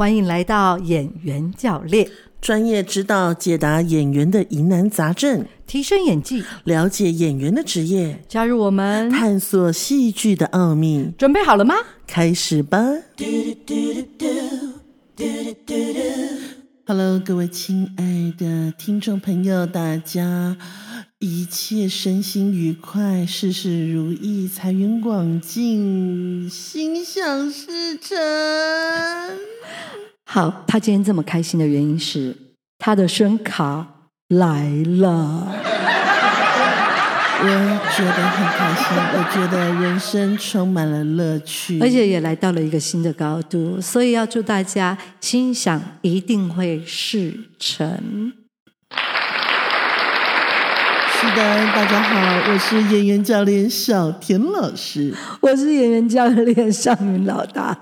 欢迎来到演员教练，专业指导解答演员的疑难杂症，提升演技，了解演员的职业，加入我们，探索戏剧的奥秘。准备好了吗？开始吧！Hello，各位亲爱的听众朋友，大家一切身心愉快，事事如意，财源广进，心想事成。好，他今天这么开心的原因是他的声卡来了。我觉得很开心，我觉得人生充满了乐趣，而且也来到了一个新的高度，所以要祝大家心想一定会事成。是的，大家好，我是演员教练小田老师，我是演员教练尚云老大。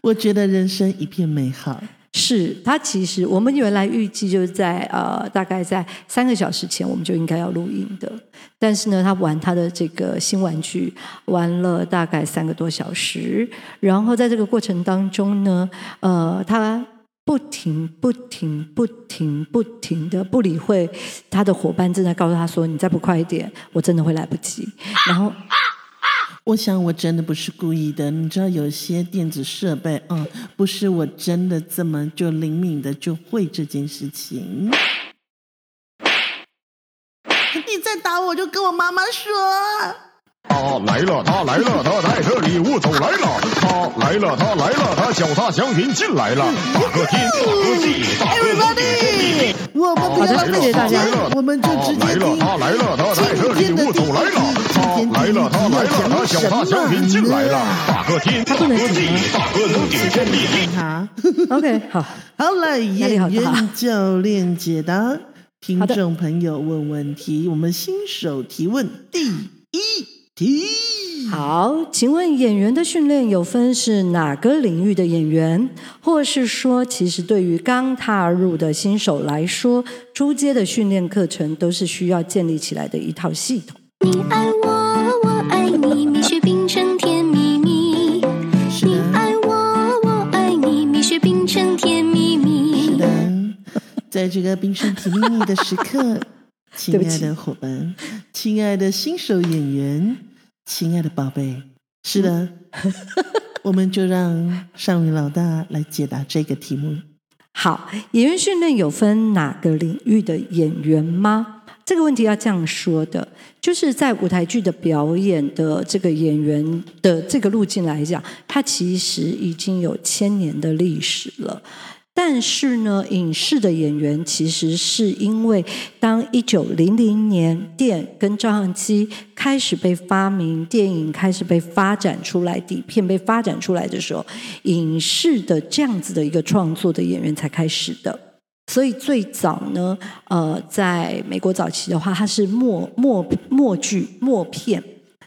我觉得人生一片美好。是他其实我们原来预计就是在呃大概在三个小时前我们就应该要录音的，但是呢他玩他的这个新玩具玩了大概三个多小时，然后在这个过程当中呢，呃他不停不停不停不停的不理会他的伙伴正在告诉他说你再不快一点我真的会来不及，然后。我想我真的不是故意的，你知道有些电子设备，啊，不是我真的这么就灵敏的就会这件事情。你再打我就跟我妈妈说。他来了，他来了，他带着礼物走来了。他来了，他来了，他脚踏祥云进来了。大客厅，大客厅，大客厅。我们不要谢谢大家，我们就直接听。他来了，他带着礼物走来了。他来了，他来了，他脚踏祥云进来了。大客厅，大客厅，大客厅。好，OK，好，好了，演员教练解答听众朋友问问题，我们新手提问第一。好，请问演员的训练有分是哪个领域的演员，或是说，其实对于刚踏入的新手来说，初阶的训练课程都是需要建立起来的一套系统。你爱我，我爱你，蜜雪冰城甜蜜蜜。你爱我，我爱你，蜜雪冰城甜蜜蜜。是的，在这个冰城甜蜜蜜的时刻，亲爱的伙伴，亲爱的新手演员。亲爱的宝贝，是的，我们就让尚云老大来解答这个题目。好，演员训练有分哪个领域的演员吗？这个问题要这样说的，就是在舞台剧的表演的这个演员的这个路径来讲，它其实已经有千年的历史了。但是呢，影视的演员其实是因为当一九零零年电跟照相机开始被发明，电影开始被发展出来，底片被发展出来的时候，影视的这样子的一个创作的演员才开始的。所以最早呢，呃，在美国早期的话，它是默默默剧默片。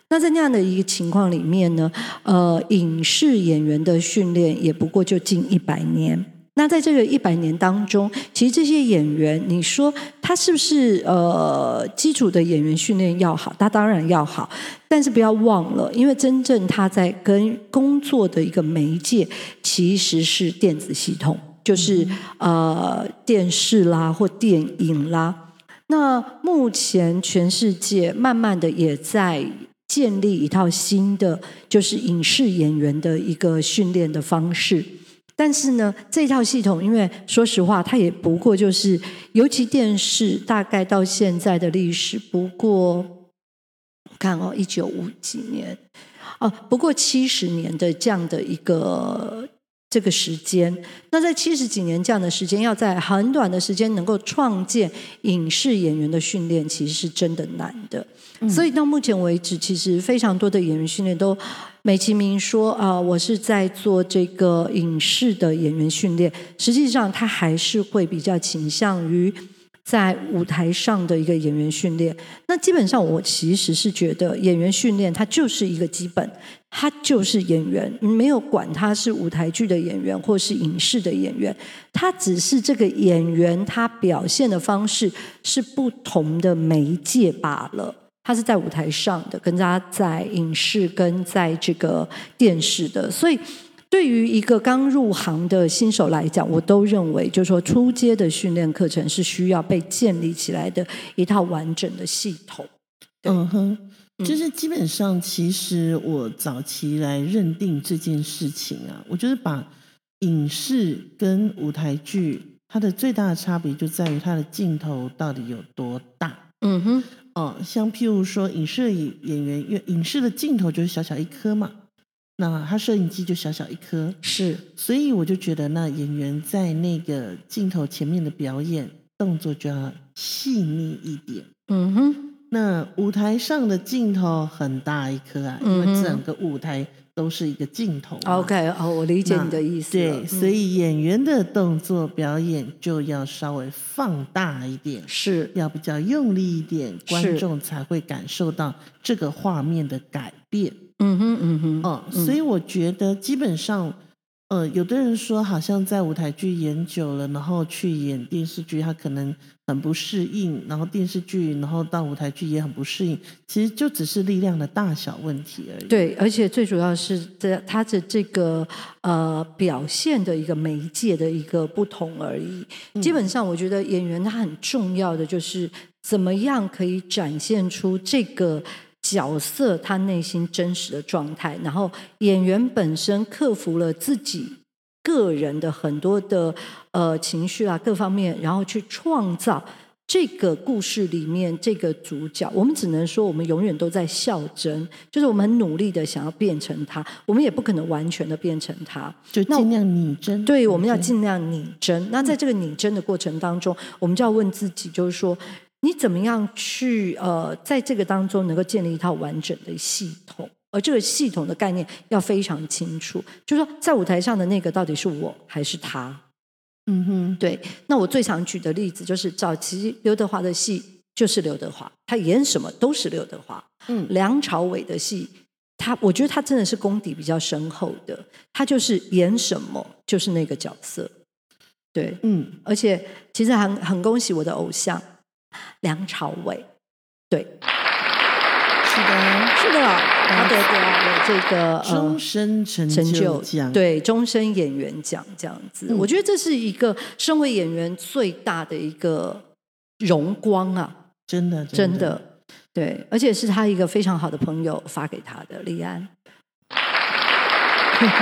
那在那样的一个情况里面呢，呃，影视演员的训练也不过就近一百年。那在这个一百年当中，其实这些演员，你说他是不是呃基础的演员训练要好？他当然要好，但是不要忘了，因为真正他在跟工作的一个媒介其实是电子系统，就是呃电视啦或电影啦。那目前全世界慢慢的也在建立一套新的，就是影视演员的一个训练的方式。但是呢，这套系统，因为说实话，它也不过就是，尤其电视，大概到现在的历史，不过我看哦，一九五几年，哦，不过七十年的这样的一个这个时间。那在七十几年这样的时间，要在很短的时间能够创建影视演员的训练，其实是真的难的。所以到目前为止，其实非常多的演员训练都。美其名说啊，我是在做这个影视的演员训练。实际上，他还是会比较倾向于在舞台上的一个演员训练。那基本上，我其实是觉得演员训练它就是一个基本，它就是演员，没有管他是舞台剧的演员或是影视的演员，他只是这个演员他表现的方式是不同的媒介罢了。他是在舞台上的，跟他在影视跟在这个电视的，所以。对于一个刚入行的新手来讲，我都认为，就是说，初阶的训练课程是需要被建立起来的一套完整的系统。嗯哼，就是基本上，其实我早期来认定这件事情啊，我觉得把影视跟舞台剧它的最大的差别就在于它的镜头到底有多大。嗯哼，哦，像譬如说影视演员，因为影视的镜头就是小小一颗嘛。那他摄影机就小小一颗，是，所以我就觉得那演员在那个镜头前面的表演动作就要细腻一点。嗯哼，那舞台上的镜头很大一颗啊，因为整个舞台都是一个镜头。OK，哦，我理解你的意思。对，所以演员的动作表演就要稍微放大一点，是要比较用力一点，观众才会感受到这个画面的改变。嗯哼嗯哼哦，所以我觉得基本上，呃，有的人说好像在舞台剧演久了，然后去演电视剧，他可能很不适应，然后电视剧，然后到舞台剧也很不适应，其实就只是力量的大小问题而已。对，而且最主要是这他的这个呃表现的一个媒介的一个不同而已。基本上，我觉得演员他很重要的就是怎么样可以展现出这个。角色他内心真实的状态，然后演员本身克服了自己个人的很多的呃情绪啊各方面，然后去创造这个故事里面这个主角。我们只能说，我们永远都在笑真，就是我们很努力的想要变成他，我们也不可能完全的变成他，就尽量拟真。对，我们要尽量拟真。那在这个拟真的过程当中，我们就要问自己，就是说。你怎么样去呃，在这个当中能够建立一套完整的系统？而这个系统的概念要非常清楚，就是说，在舞台上的那个到底是我还是他？嗯哼，对。那我最常举的例子就是早期刘德华的戏就是刘德华，他演什么都是刘德华。嗯，梁朝伟的戏，他我觉得他真的是功底比较深厚的，他就是演什么就是那个角色。对，嗯，而且其实很很恭喜我的偶像。梁朝伟，对，是的，是的，他得过了这个终身成就奖，对，终身演员奖这样子。我觉得这是一个身为演员最大的一个荣光啊！真的，真的，对，而且是他一个非常好的朋友发给他的，李安。真的，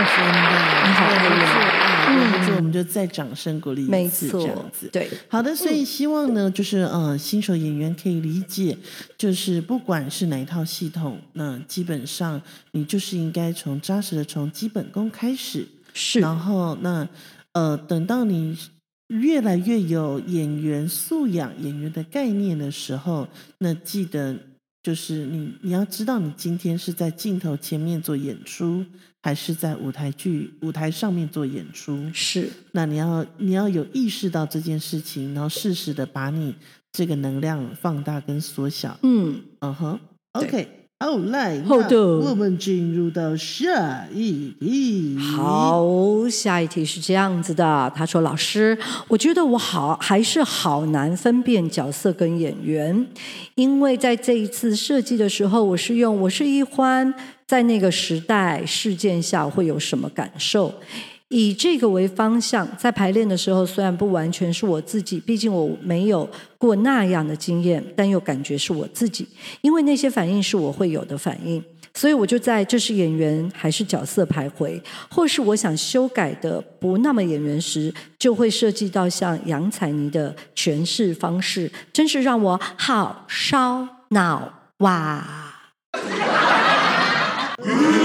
你好厉害！嗯，就我们就再掌声鼓励一次，这样子。对，好的，所以希望呢，就是呃，新手演员可以理解，就是不管是哪一套系统，那基本上你就是应该从扎实的从基本功开始，是。然后那呃，等到你越来越有演员素养、演员的概念的时候，那记得。就是你，你要知道你今天是在镜头前面做演出，还是在舞台剧舞台上面做演出？是，那你要你要有意识到这件事情，然后适时的把你这个能量放大跟缩小。嗯嗯哼，OK。好，来，好的，我们进入到下一题。好，下一题是这样子的。他说：“老师，我觉得我好还是好难分辨角色跟演员，因为在这一次设计的时候，我是用我是一欢，在那个时代事件下会有什么感受。”以这个为方向，在排练的时候，虽然不完全是我自己，毕竟我没有过那样的经验，但又感觉是我自己，因为那些反应是我会有的反应，所以我就在这是演员还是角色徘徊，或是我想修改的不那么演员时，就会涉及到像杨采妮的诠释方式，真是让我好烧脑哇！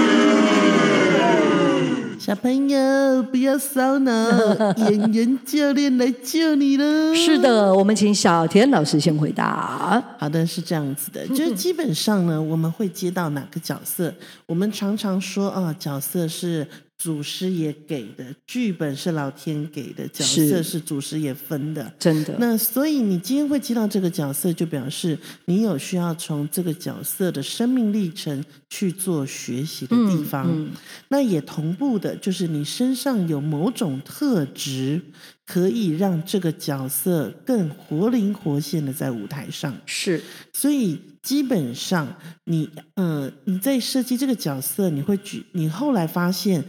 小朋友，不要烧脑，演员教练来救你了。是的，我们请小田老师先回答。好的，是这样子的，就是基本上呢，我们会接到哪个角色，我们常常说啊，角色是祖师爷给的，剧本是老天给的，角色是是祖师爷分的。真的，那所以你今天会接到这个角色，就表示你有需要从这个角色的生命历程去做学习的地方。嗯那也同步的，就是你身上有某种特质，可以让这个角色更活灵活现的在舞台上。是。所以基本上你，呃，你在设计这个角色，你会举，你后来发现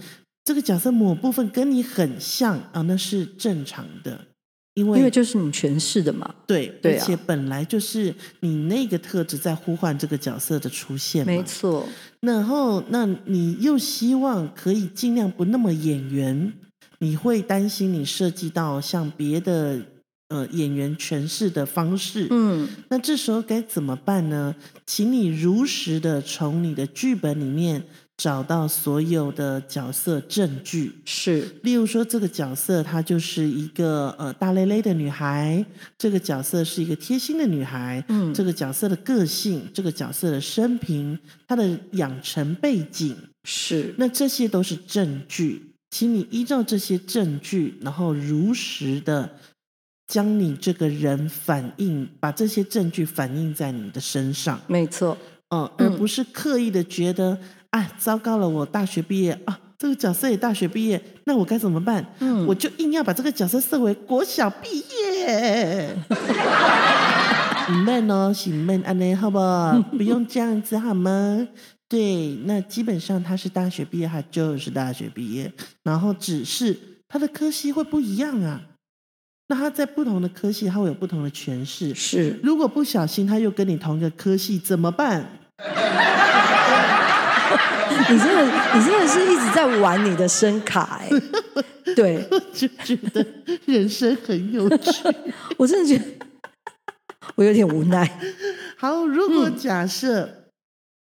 这个角色某部分跟你很像啊，那是正常的，因为因为就是你诠释的嘛，对，对啊。而且本来就是你那个特质在呼唤这个角色的出现嘛，没错，然后，那你又希望可以尽量不那么演员，你会担心你涉及到像别的呃演员诠释的方式，嗯，那这时候该怎么办呢？请你如实的从你的剧本里面找到所有的角色证据，是。例如说，这个角色她就是一个呃大咧咧的女孩，这个角色是一个贴心的女孩，嗯。这个角色的个性，这个角色的生平，她的养成背景，是，那这些都是证据，请你依照这些证据，然后如实的将你这个人反映，把这些证据反映在你的身上，没错，嗯，而不是刻意的觉得，哎，糟糕了，我大学毕业啊，这个角色也大学毕业，那我该怎么办？嗯我就硬要把这个角色设为国小毕业。man 哦，是闷安内好不好？不用这样子好吗？对，那基本上他是大学毕业，他就是大学毕业，然后只是他的科系会不一样啊。那他在不同的科系，他会有不同的诠释。是如果不小心他又跟你同一个科系，怎么办？你真的，你真的是一直在玩你的声卡哎、对 我就觉得人生很有趣。我真的觉得我有点无奈，好，如果假设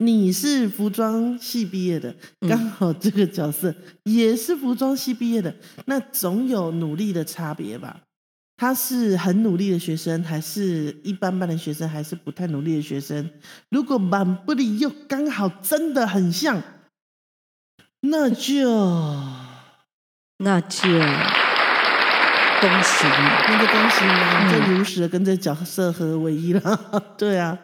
你是服装系毕业的，刚好这个角色也是服装系毕业的，那总有努力的差别吧？他是很努力的学生，还是一般般的学生，还是不太努力的学生？如果满不里又刚好真的很像，那就 那就恭喜你。那就恭喜你，就如实的跟这角色合为一了。对啊，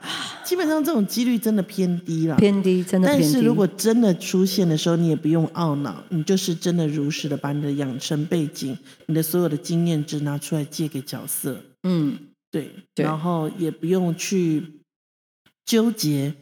基本上这种几率真的偏低了。偏低，真的但偏低。是如果真的出现的时候，你也不用懊恼，你就是真的如实的把你的养成背景、你的所有的经验值拿出来借给角色，嗯，对，对然后也不用去纠结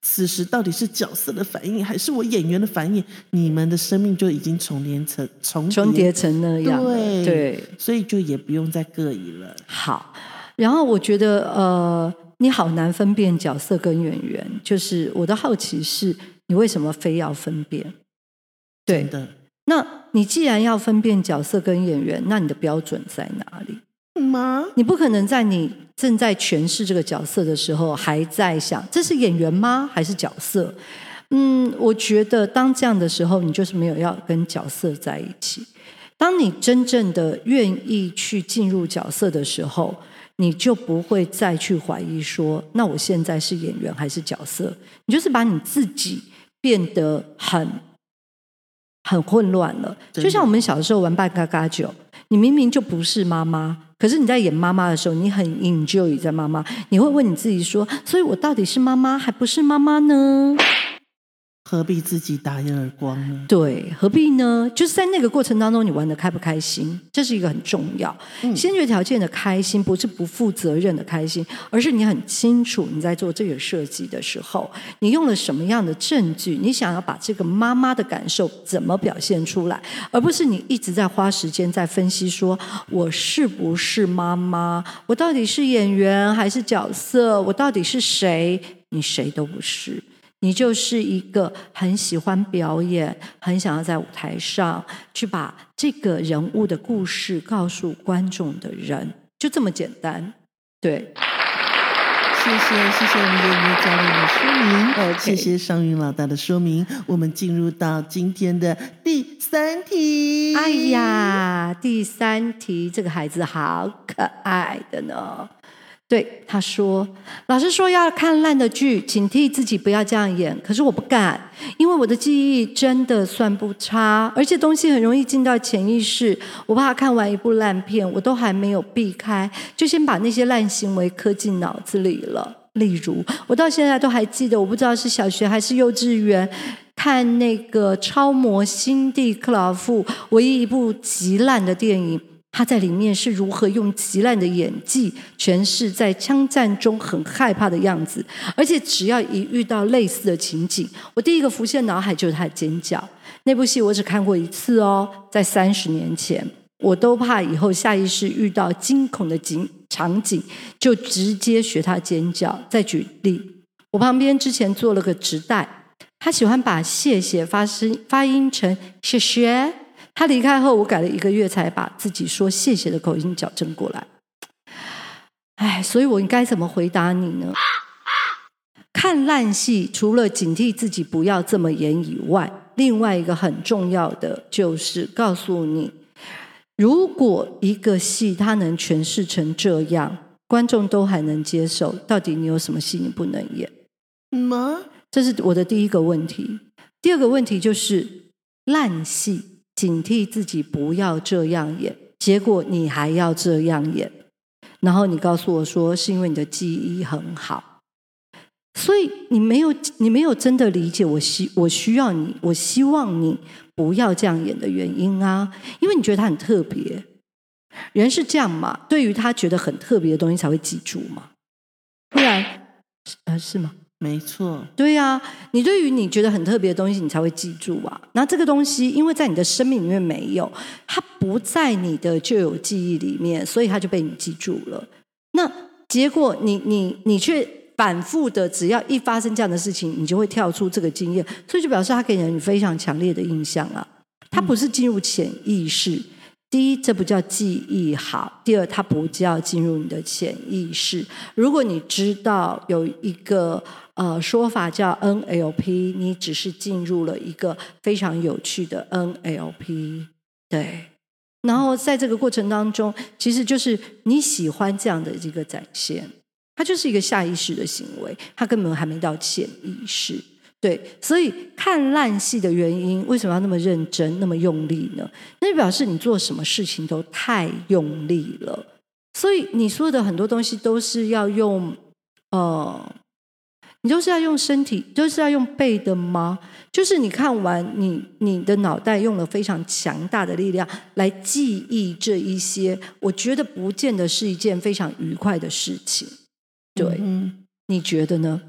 此时到底是角色的反应还是我演员的反应，你们的生命就已经重叠成重重叠成那样了，对对，所以就也不用再各意了。好。然后我觉得，呃，你好难分辨角色跟演员。就是我的好奇是，你为什么非要分辨？对，的那你既然要分辨角色跟演员，那你的标准在哪里？吗？你不可能在你正在诠释这个角色的时候，还在想这是演员吗？还是角色？嗯，我觉得当这样的时候，你就是没有要跟角色在一起。当你真正的愿意去进入角色的时候，你就不会再去怀疑说，那我现在是演员还是角色？你就是把你自己变得很很混乱了。就像我们小时候玩扮嘎嘎酒，你明明就不是妈妈，可是你在演妈妈的时候，你很 enjoy 在妈妈，你会问你自己说：所以我到底是妈妈还不是妈妈呢？何必自己打一耳光呢？对，何必呢？就是在那个过程当中，你玩的开不开心，这是一个很重要。先决条件的开心，不是不负责任的开心，而是你很清楚你在做这个设计的时候，你用了什么样的证据，你想要把这个妈妈的感受怎么表现出来，而不是你一直在花时间在分析说我是不是妈妈，我到底是演员还是角色，我到底是谁？你谁都不是。你就是一个很喜欢表演、很想要在舞台上去把这个人物的故事告诉观众的人，就这么简单。对，谢谢谢谢我们的于教练的说明谢谢尚云老大的说明。我们进入到今天的第三题。哎，呀，第三题，这个孩子好可爱的呢。对，他说：“老师说要看烂的剧，警惕自己不要这样演。可是我不敢，因为我的记忆真的算不差，而且东西很容易进到潜意识。我怕看完一部烂片，我都还没有避开，就先把那些烂行为刻进脑子里了。例如，我到现在都还记得，我不知道是小学还是幼稚园，看那个超模辛蒂克劳夫唯一一部极烂的电影。”他在里面是如何用极烂的演技诠释在枪战中很害怕的样子，而且只要一遇到类似的情景，我第一个浮现脑海就是他的尖叫。那部戏我只看过一次哦，在三十年前，我都怕以后下意识遇到惊恐的景场景，就直接学他尖叫。再举例，我旁边之前做了个直带，他喜欢把谢谢发声发音成谢谢。他离开后，我改了一个月才把自己说谢谢的口音矫正过来。哎，所以我应该怎么回答你呢？看烂戏，除了警惕自己不要这么演以外，另外一个很重要的就是告诉你，如果一个戏它能诠释成这样，观众都还能接受，到底你有什么戏你不能演？吗？这是我的第一个问题。第二个问题就是烂戏。警惕自己不要这样演，结果你还要这样演，然后你告诉我说是因为你的记忆很好，所以你没有你没有真的理解我希我需要你，我希望你不要这样演的原因啊，因为你觉得他很特别，人是这样嘛，对于他觉得很特别的东西才会记住嘛，不然呃是吗？没错，对呀，你对于你觉得很特别的东西，你才会记住啊。那这个东西，因为在你的生命里面没有，它不在你的旧有记忆里面，所以它就被你记住了。那结果，你你你却反复的，只要一发生这样的事情，你就会跳出这个经验，所以就表示它给人非常强烈的印象啊。它不是进入潜意识。第一，这不叫记忆好；第二，它不叫进入你的潜意识。如果你知道有一个呃说法叫 NLP，你只是进入了一个非常有趣的 NLP。对，然后在这个过程当中，其实就是你喜欢这样的一个展现，它就是一个下意识的行为，它根本还没到潜意识。对，所以看烂戏的原因，为什么要那么认真、那么用力呢？那表示你做什么事情都太用力了。所以你说的很多东西都是要用，呃，你都是要用身体，都是要用背的吗？就是你看完，你你的脑袋用了非常强大的力量来记忆这一些，我觉得不见得是一件非常愉快的事情。对，嗯你觉得呢？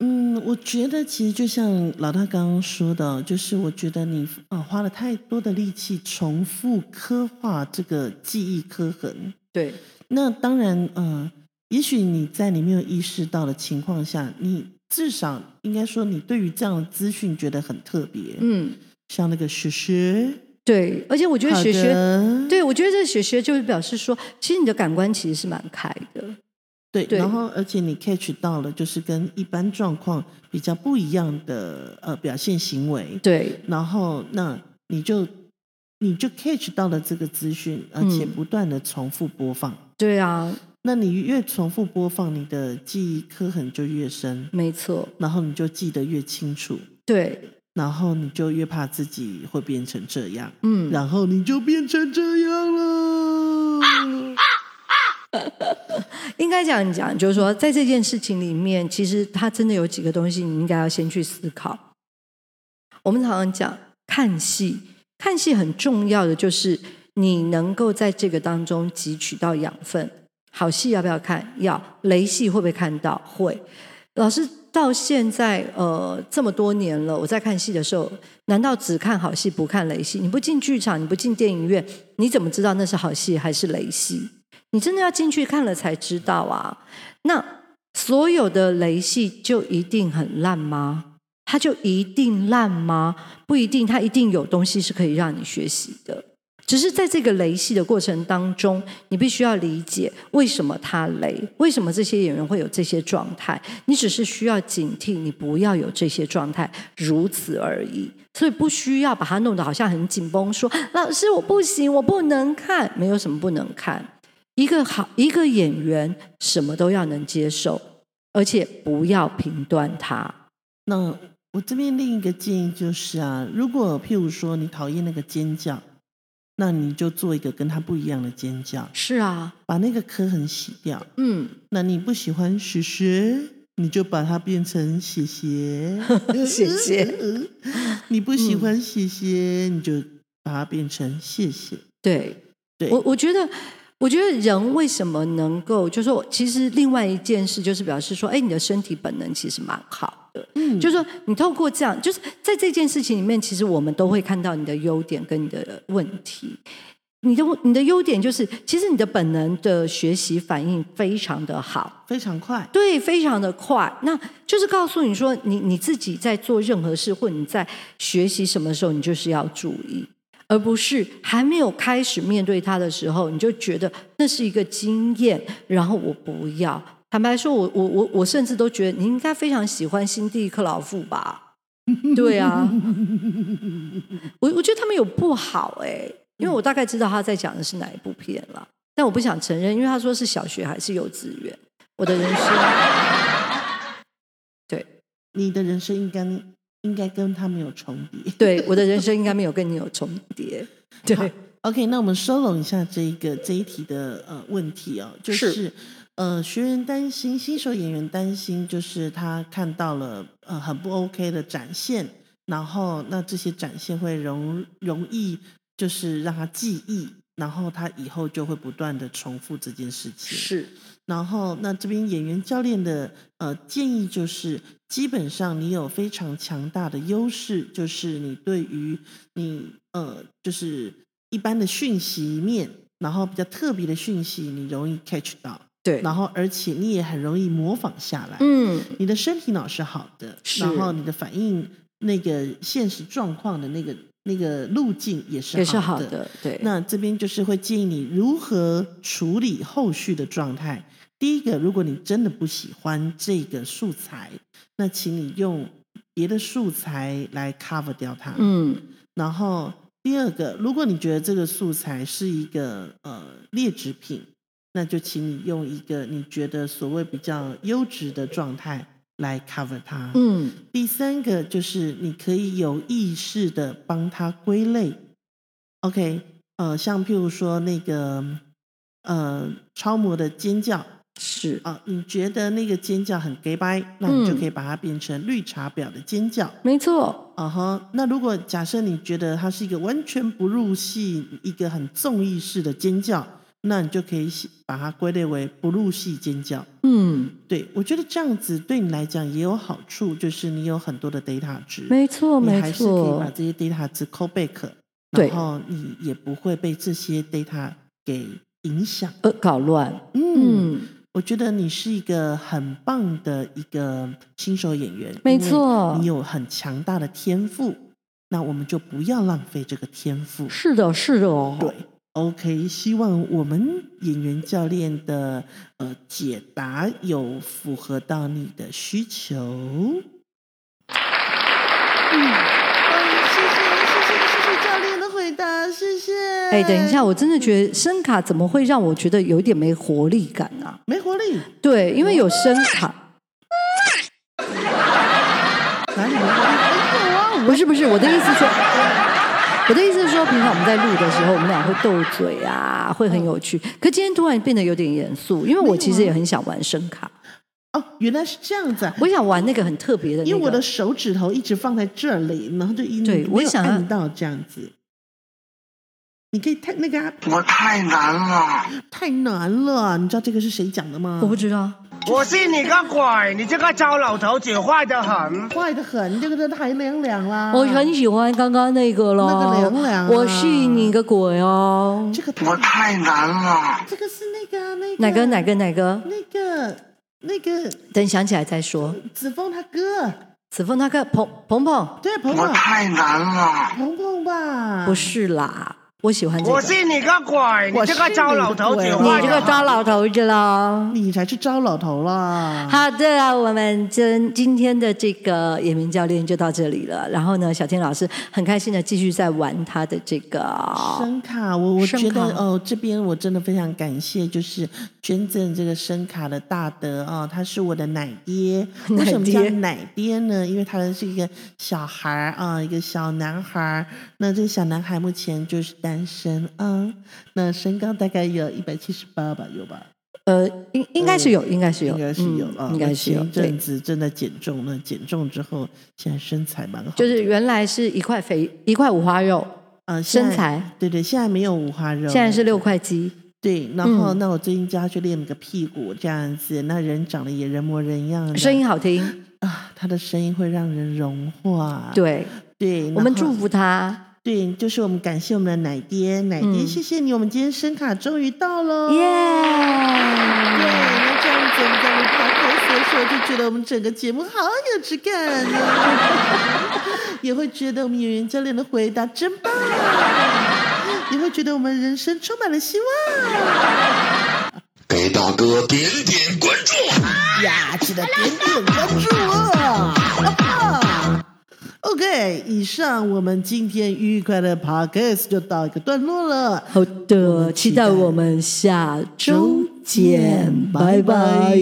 嗯，我觉得其实就像老大刚刚说的，就是我觉得你啊花了太多的力气重复刻画这个记忆刻痕。对，那当然，嗯，也许你在你没有意识到的情况下，你至少应该说你对于这样的资讯觉得很特别。嗯，像那个雪雪，对，而且我觉得雪雪，对我觉得这雪雪就是表示说，其实你的感官其实是蛮开的。对，然后而且你 catch 到了，就是跟一般状况比较不一样的呃表现行为。对，然后那你就你就 catch 到了这个资讯，而且不断的重复播放。对啊，那你越重复播放，你的记忆刻痕就越深。没错，然后你就记得越清楚。对，然后你就越怕自己会变成这样。嗯，然后你就变成这样了。应该讲讲，就是说，在这件事情里面，其实它真的有几个东西，你应该要先去思考。我们常常讲看戏，看戏很重要的就是你能够在这个当中汲取到养分。好戏要不要看？要。雷戏会不会看到？会。老师到现在呃这么多年了，我在看戏的时候，难道只看好戏不看雷戏？你不进剧场，你不进电影院，你怎么知道那是好戏还是雷戏？你真的要进去看了才知道啊！那所有的雷戏就一定很烂吗？它就一定烂吗？不一定，它一定有东西是可以让你学习的。只是在这个雷戏的过程当中，你必须要理解为什么他雷，为什么这些演员会有这些状态。你只是需要警惕，你不要有这些状态，如此而已。所以不需要把它弄得好像很紧绷，说老师我不行，我不能看，没有什么不能看。一个好一个演员什么都要能接受，而且不要评断他。那我这边另一个建议就是啊，如果譬如说你讨厌那个尖叫，那你就做一个跟他不一样的尖叫，是啊，把那个磕痕洗掉。嗯，那你不喜欢雪雪，你就把它变成谢谢谢谢。你不喜欢谢谢，你就把它变成谢谢。对，对我我觉得。我觉得人为什么能够，就是说，其实另外一件事就是表示说，哎，你的身体本能其实蛮好的。嗯就是说，你透过这样，就是在这件事情里面，其实我们都会看到你的优点跟你的问题。你的你的优点就是，其实你的本能的学习反应非常的好，非常快。对，非常的快。那就是告诉你说，你你自己在做任何事，或你在学习什么时候，你就是要注意。而不是还没有开始面对它的时候，你就觉得那是一个经验，然后我不要。坦白说，我我我我甚至都觉得你应该非常喜欢辛蒂克劳夫吧？对啊，我我觉得他们有不好哎、因为我大概知道他在讲的是哪一部片了，但我不想承认，因为他说是小学还是幼稚园。我的人生，对你的人生应该应该跟他没有重叠。对，我的人生应该没有跟你有重叠。对，OK，那我们收拢一下这一个这一题的呃问题哦，就是是呃学员担心新手演员担心，就是他看到了呃很不 OK 的展现，然后那这些展现会容容易就是让他记忆，然后他以后就会不断的重复这件事情。是然后，那这边演员教练的呃建议就是，基本上你有非常强大的优势，就是你对于你呃就是一般的讯息面，然后比较特别的讯息，你容易 catch 到，对，然后而且你也很容易模仿下来。嗯，你的身体脑是好的，然后你的反应那个现实状况的那个那个路径也是也是好的，对。那这边就是会建议你如何处理后续的状态。第一个，如果你真的不喜欢这个素材，那请你用别的素材来 cover 掉它。嗯，然后第二个，如果你觉得这个素材是一个呃劣质品，那就请你用一个你觉得所谓比较优质的状态来 cover 它。嗯，第三个就是你可以有意识的帮它归类。OK，呃，像譬如说那个呃超模的尖叫是啊、你觉得那个尖叫很 gay 掰，那你就嗯可以把它变成绿茶婊的尖叫。没错，啊哈，那如果假设你觉得它是一个完全不入戏、一个很综艺式的尖叫，那你就可以把它归类为不入戏尖叫。嗯，对我觉得这样子对你来讲也有好处，就是你有很多的 data 值，没错，没错。你还是可以把，这些 data 值 call back，然后你也不会被这些 data 给影响。呃，搞乱，嗯，嗯，我觉得你是一个很棒的一个新手演员，没错。你有很强大的天赋，那我们就不要浪费这个天赋。是的，是的哦，对，OK，希望我们演员教练的呃解答有符合到你的需求。嗯，谢谢谢谢谢谢教练的回答，谢谢。哎，等一下，，我真的觉得声卡怎么会让我觉得有一点没活力感啊？没活力，对，因为有声卡，哪里没活力？不是不是，我的意思是说，我的意思是说，平常我们在录的时候，我们俩会斗嘴啊，会很有趣。可今天突然变得有点严肃，因为我其实也很想玩声卡，哦，原来是这样子啊。我想玩那个很特别的那因为我的。手指头一直放在这里，然后就一对我想要按到这样子。你可以太那个、啊、我太难了，太难了，你知道这个是谁讲的吗？我不知道，我信你个鬼！你这个糟老头子坏得很。坏的很，这个真的太凉凉啦。我很喜欢刚刚那个咯。那个凉凉啊我信你个鬼哦！这个我太难了，这个是那个啊那个哪个哪个哪个？那个那个等想起来再说。子枫他哥，子枫他哥鹏鹏鹏对鹏鹏我太难了。鹏鹏吧？不是啦，我喜欢这个。我信你个鬼！你这个糟老头子你！这个糟老头子喽。你才是糟老头啦！好的，我们今今天的这个野明教练就到这里了。然后呢，小天老师很开心的继续在玩他的这个声卡，我我觉得哦，这边我真的非常感谢，就是捐赠这个声卡的大德哦，他是我的奶爹。为什么叫奶爹奶爹呢？因为他是一个小孩儿啊，一个小男孩。那这个小男孩目前就是单身啊，那身高大概有一百七十八吧，有吧？呃，应应该是有，应该是有，应该是有啊，嗯应该是有。一阵，子正在减重呢，减重之后现在身材蛮好，就是原来是一块肥一块五花肉，啊身材对对，现在没有五花肉，现在是六块肌。对，然后、嗯那我最近叫他去练个屁股，这样子，那人长得也人模人样，声音好听，啊，他的声音会让人融化。对，对，我们祝福他，对，就是我们感谢我们的奶爹，奶爹，嗯谢谢你，我们今天声卡终于到喽。耶！对，那这样子我们在录 podcast 的时候，就觉得我们整个节目好有质感呢，也会觉得我们演员 教练的回答真棒，也会觉得我们人生充满了希望。给大哥点点关注。呀，记得点点关注哦。OK，以上我们今天愉快的 Podcast 就到一个段落了。好的，期待我们下周见，拜拜。